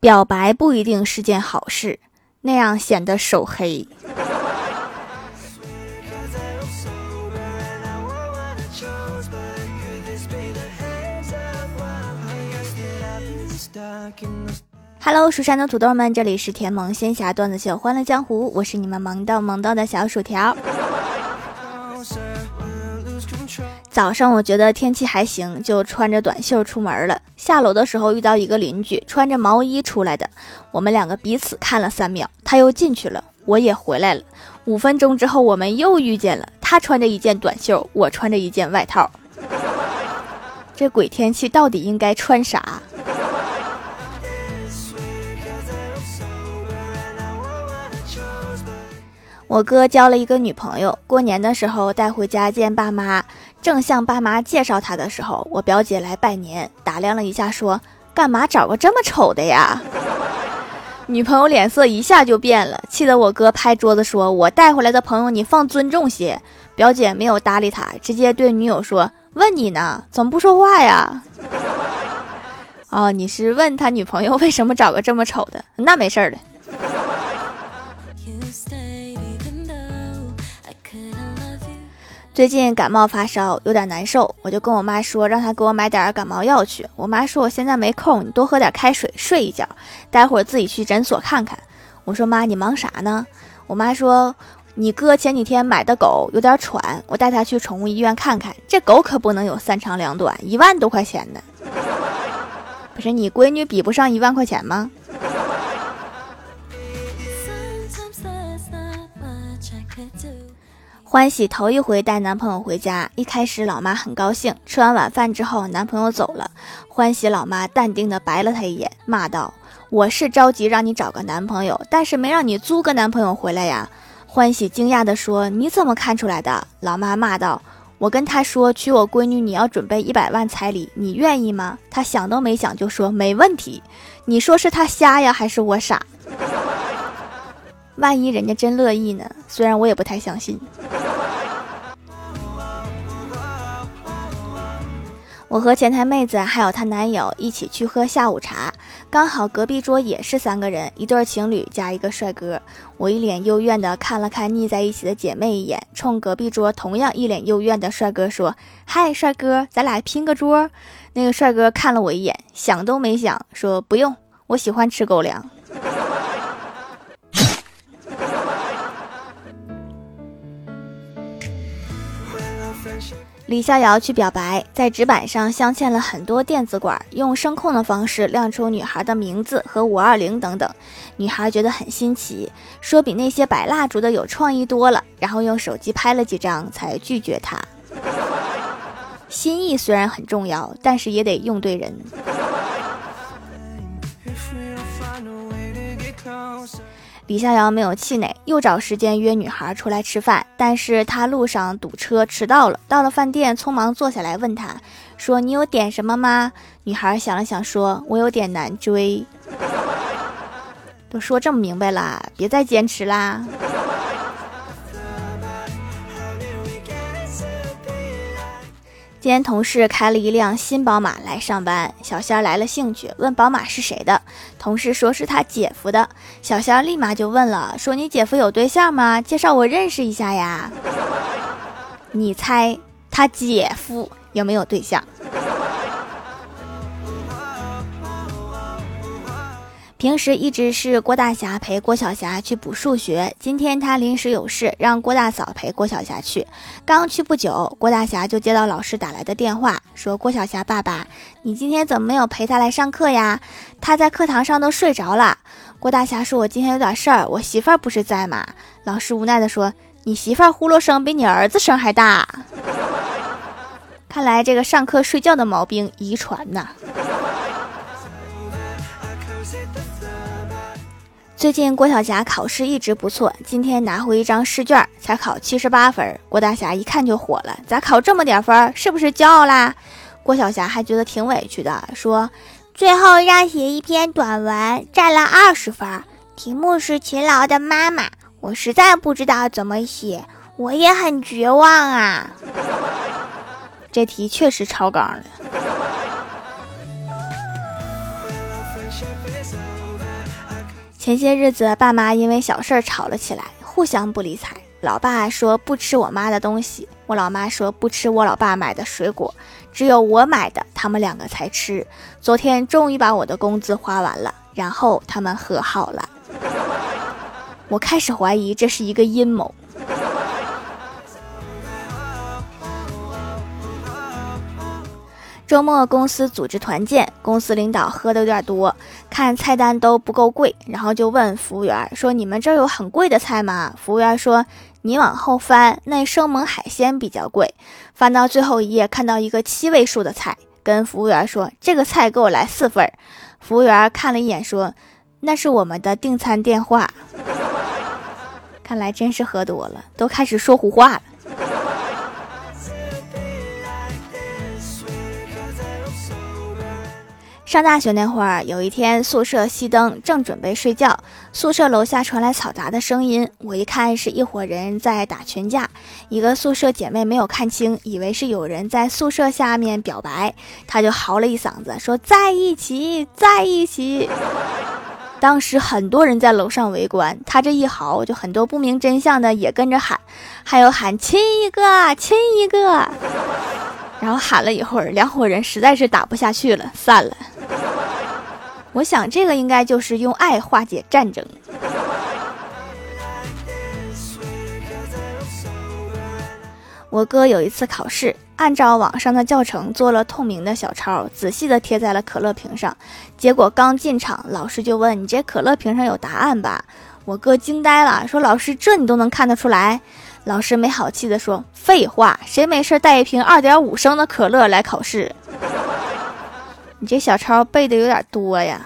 表白不一定是件好事，那样显得手黑。Hello，蜀山的土豆们，这里是甜萌仙侠段子秀《欢乐江湖》，我是你们萌到萌到的小薯条。早上我觉得天气还行，就穿着短袖出门了。下楼的时候遇到一个邻居，穿着毛衣出来的，我们两个彼此看了三秒，他又进去了，我也回来了。五分钟之后，我们又遇见了，他穿着一件短袖，我穿着一件外套。这鬼天气到底应该穿啥？我哥交了一个女朋友，过年的时候带回家见爸妈，正向爸妈介绍他的时候，我表姐来拜年，打量了一下，说：“干嘛找个这么丑的呀？”女朋友脸色一下就变了，气得我哥拍桌子说：“我带回来的朋友，你放尊重些。”表姐没有搭理他，直接对女友说：“问你呢，怎么不说话呀？”哦，你是问他女朋友为什么找个这么丑的？那没事儿的。最近感冒发烧，有点难受，我就跟我妈说，让她给我买点感冒药去。我妈说我现在没空，你多喝点开水，睡一觉，待会儿自己去诊所看看。我说妈，你忙啥呢？我妈说你哥前几天买的狗有点喘，我带他去宠物医院看看。这狗可不能有三长两短，一万多块钱呢。不是你闺女比不上一万块钱吗？欢喜头一回带男朋友回家，一开始老妈很高兴。吃完晚饭之后，男朋友走了，欢喜老妈淡定的白了他一眼，骂道：“我是着急让你找个男朋友，但是没让你租个男朋友回来呀。”欢喜惊讶的说：“你怎么看出来的？”老妈骂道：“我跟他说娶我闺女你要准备一百万彩礼，你愿意吗？”他想都没想就说：“没问题。”你说是他瞎呀，还是我傻？万一人家真乐意呢？虽然我也不太相信。我和前台妹子还有她男友一起去喝下午茶，刚好隔壁桌也是三个人，一对情侣加一个帅哥。我一脸幽怨的看了看腻在一起的姐妹一眼，冲隔壁桌同样一脸幽怨的帅哥说：“嗨，帅哥，咱俩拼个桌。”那个帅哥看了我一眼，想都没想说：“不用，我喜欢吃狗粮。”李逍遥去表白，在纸板上镶嵌了很多电子管，用声控的方式亮出女孩的名字和五二零等等。女孩觉得很新奇，说比那些摆蜡烛的有创意多了，然后用手机拍了几张才拒绝他。心意虽然很重要，但是也得用对人。李逍遥没有气馁，又找时间约女孩出来吃饭，但是他路上堵车迟到了。到了饭店，匆忙坐下来问他说：“你有点什么吗？”女孩想了想说：“我有点难追。”都说这么明白了，别再坚持啦。今天同事开了一辆新宝马来上班，小仙儿来了兴趣，问宝马是谁的。同事说是他姐夫的，小仙儿立马就问了，说你姐夫有对象吗？介绍我认识一下呀。你猜他姐夫有没有对象？平时一直是郭大侠陪郭晓霞去补数学，今天他临时有事，让郭大嫂陪郭晓霞去。刚去不久，郭大侠就接到老师打来的电话，说：“郭晓霞爸爸，你今天怎么没有陪他来上课呀？他在课堂上都睡着了。”郭大侠说：“我今天有点事儿，我媳妇儿不是在吗？”老师无奈的说：“你媳妇儿呼噜声比你儿子声还大，看来这个上课睡觉的毛病遗传呐。”最近郭晓霞考试一直不错，今天拿回一张试卷，才考七十八分。郭大侠一看就火了，咋考这么点分？是不是骄傲啦？郭晓霞还觉得挺委屈的，说：“最后让写一篇短文，占了二十分，题目是勤劳的妈妈，我实在不知道怎么写，我也很绝望啊。”这题确实超纲了。前些日子，爸妈因为小事儿吵了起来，互相不理睬。老爸说不吃我妈的东西，我老妈说不吃我老爸买的水果，只有我买的，他们两个才吃。昨天终于把我的工资花完了，然后他们和好了。我开始怀疑这是一个阴谋。周末公司组织团建，公司领导喝的有点多，看菜单都不够贵，然后就问服务员说：“你们这儿有很贵的菜吗？”服务员说：“你往后翻，那生猛海鲜比较贵。”翻到最后一页，看到一个七位数的菜，跟服务员说：“这个菜给我来四份。”服务员看了一眼说：“那是我们的订餐电话。”看来真是喝多了，都开始说胡话了。上大学那会儿，有一天宿舍熄灯，正准备睡觉，宿舍楼下传来嘈杂的声音。我一看是一伙人在打群架，一个宿舍姐妹没有看清，以为是有人在宿舍下面表白，她就嚎了一嗓子，说在一起，在一起。当时很多人在楼上围观，她这一嚎，就很多不明真相的也跟着喊，还有喊亲一个，亲一个。然后喊了一会儿，两伙人实在是打不下去了，散了。我想这个应该就是用爱化解战争。我哥有一次考试，按照网上的教程做了透明的小抄，仔细的贴在了可乐瓶上。结果刚进场，老师就问：“你这可乐瓶上有答案吧？”我哥惊呆了，说：“老师，这你都能看得出来？”老师没好气的说：“废话，谁没事带一瓶二点五升的可乐来考试？你这小抄背的有点多呀。”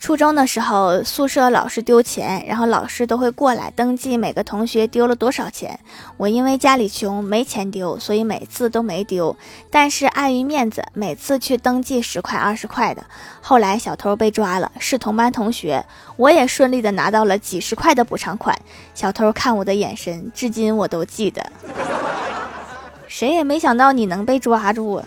初中的时候，宿舍老是丢钱，然后老师都会过来登记每个同学丢了多少钱。我因为家里穷没钱丢，所以每次都没丢。但是碍于面子，每次去登记十块二十块的。后来小偷被抓了，是同班同学，我也顺利的拿到了几十块的补偿款。小偷看我的眼神，至今我都记得。谁也没想到你能被抓住。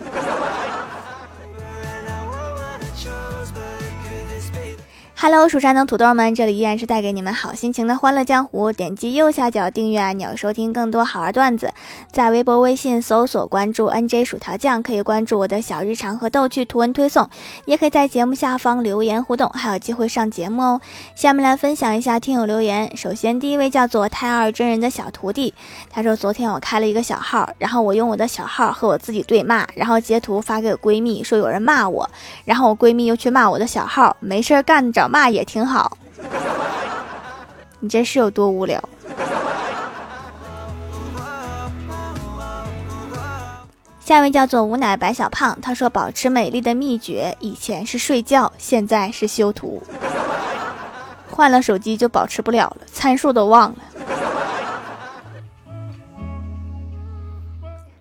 Hello，蜀山的土豆们，这里依然是带给你们好心情的欢乐江湖。点击右下角订阅按钮，收听更多好玩段子。在微博、微信搜索关注 NJ 薯条酱，可以关注我的小日常和逗趣图文推送，也可以在节目下方留言互动，还有机会上节目哦。下面来分享一下听友留言。首先，第一位叫做太二真人的小徒弟，他说：“昨天我开了一个小号，然后我用我的小号和我自己对骂，然后截图发给我闺蜜，说有人骂我，然后我闺蜜又去骂我的小号，没事干找。”骂也挺好，你这是有多无聊？下一位叫做无奶白小胖，他说保持美丽的秘诀，以前是睡觉，现在是修图，换了手机就保持不了了，参数都忘了。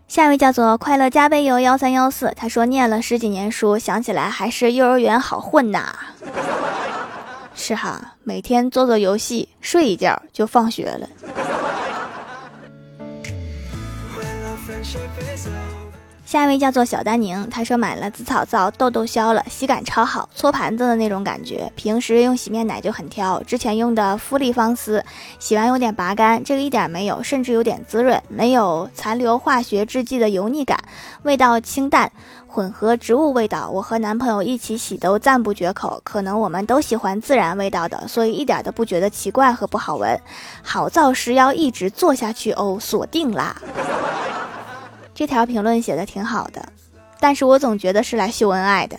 下一位叫做快乐加倍游幺三幺四，他说念了十几年书，想起来还是幼儿园好混呐。是哈，每天做做游戏，睡一觉就放学了。下一位叫做小丹宁，他说买了紫草皂，痘痘消了，洗感超好，搓盘子的那种感觉。平时用洗面奶就很挑，之前用的芙丽芳丝，洗完有点拔干，这个一点没有，甚至有点滋润，没有残留化学制剂的油腻感，味道清淡，混合植物味道。我和男朋友一起洗都赞不绝口，可能我们都喜欢自然味道的，所以一点都不觉得奇怪和不好闻。好皂时要一直做下去哦，锁定啦。这条评论写的挺好的，但是我总觉得是来秀恩爱的。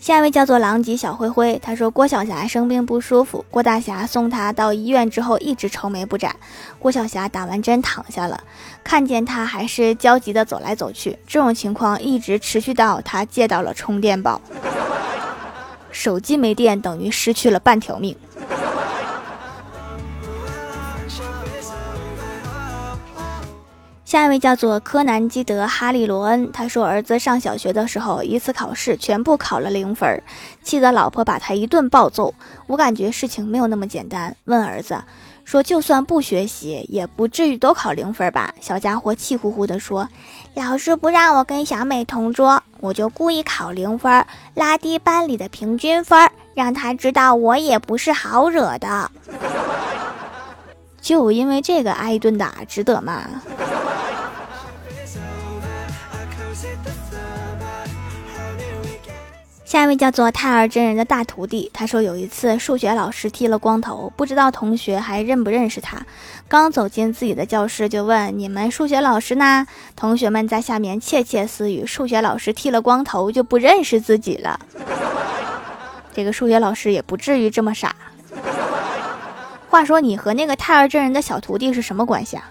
下一位叫做狼藉小灰灰，他说郭晓霞生病不舒服，郭大侠送她到医院之后一直愁眉不展。郭晓霞打完针躺下了，看见他还是焦急的走来走去，这种情况一直持续到他借到了充电宝，手机没电等于失去了半条命。下一位叫做柯南基德哈利罗恩，他说儿子上小学的时候，一次考试全部考了零分，气得老婆把他一顿暴揍。我感觉事情没有那么简单，问儿子说就算不学习，也不至于都考零分吧？小家伙气呼呼地说：“老师不让我跟小美同桌，我就故意考零分，拉低班里的平均分，让他知道我也不是好惹的。就因为这个挨一顿打，值得吗？”下一位叫做泰尔真人的大徒弟，他说有一次数学老师剃了光头，不知道同学还认不认识他。刚走进自己的教室，就问：“你们数学老师呢？”同学们在下面窃窃私语：“数学老师剃了光头就不认识自己了。”这个数学老师也不至于这么傻。话说你和那个泰尔真人的小徒弟是什么关系啊？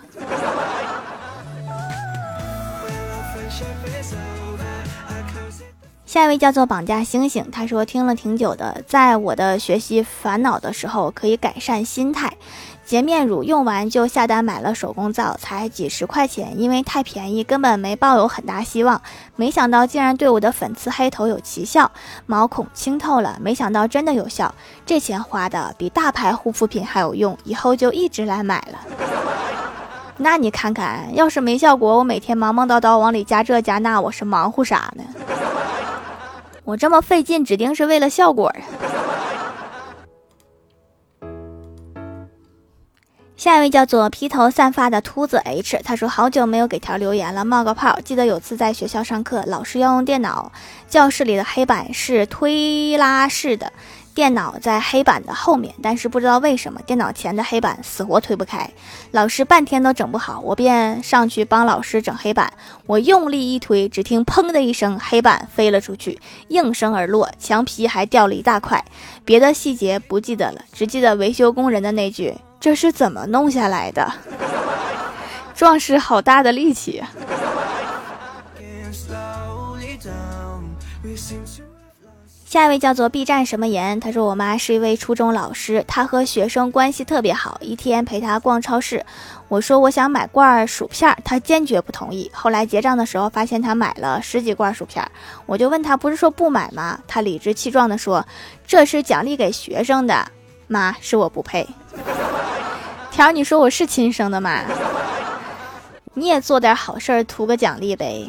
下一位叫做绑架星星，他说听了挺久的，在我的学习烦恼的时候可以改善心态。洁面乳用完就下单买了手工皂，才几十块钱，因为太便宜，根本没抱有很大希望。没想到竟然对我的粉刺黑头有奇效，毛孔清透了。没想到真的有效，这钱花的比大牌护肤品还有用，以后就一直来买了。那你看看，要是没效果，我每天忙忙叨叨往里加这加那，我是忙乎啥呢？我这么费劲，指定是为了效果啊！下一位叫做披头散发的秃子 H，他说好久没有给条留言了，冒个泡。记得有次在学校上课，老师要用电脑，教室里的黑板是推拉式的。电脑在黑板的后面，但是不知道为什么电脑前的黑板死活推不开，老师半天都整不好，我便上去帮老师整黑板。我用力一推，只听砰的一声，黑板飞了出去，应声而落，墙皮还掉了一大块。别的细节不记得了，只记得维修工人的那句：“这是怎么弄下来的？”壮士好大的力气。下一位叫做 B 站什么言，他说我妈是一位初中老师，她和学生关系特别好。一天陪她逛超市，我说我想买罐儿薯片，她坚决不同意。后来结账的时候发现她买了十几罐薯片，我就问她不是说不买吗？她理直气壮地说这是奖励给学生的，妈是我不配。条你说我是亲生的吗？你也做点好事儿图个奖励呗。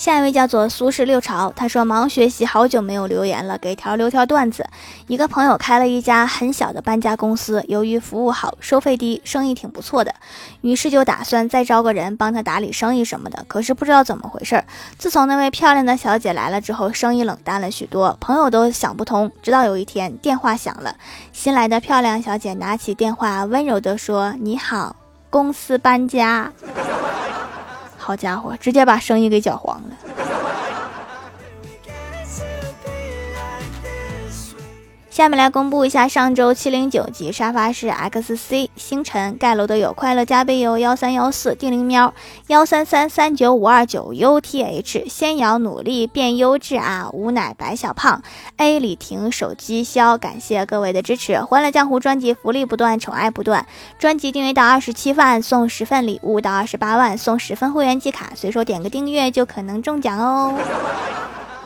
下一位叫做苏轼六朝，他说忙学习好久没有留言了，给条留条段子。一个朋友开了一家很小的搬家公司，由于服务好，收费低，生意挺不错的，于是就打算再招个人帮他打理生意什么的。可是不知道怎么回事，自从那位漂亮的小姐来了之后，生意冷淡了许多，朋友都想不通。直到有一天电话响了，新来的漂亮小姐拿起电话，温柔地说：“你好，公司搬家。”好家伙，直接把生意给搅黄了。下面来公布一下上周七零九级沙发是 XC 星辰盖楼的有快乐加倍哟幺三幺四定灵喵幺三三三九五二九 UTH 先瑶努力变优质啊吾乃白小胖 A 李婷手机销感谢各位的支持欢乐江湖专辑福利不断宠爱不断专辑订阅到二十七万送十份礼物到二十八万送十份会员季卡随手点个订阅就可能中奖哦。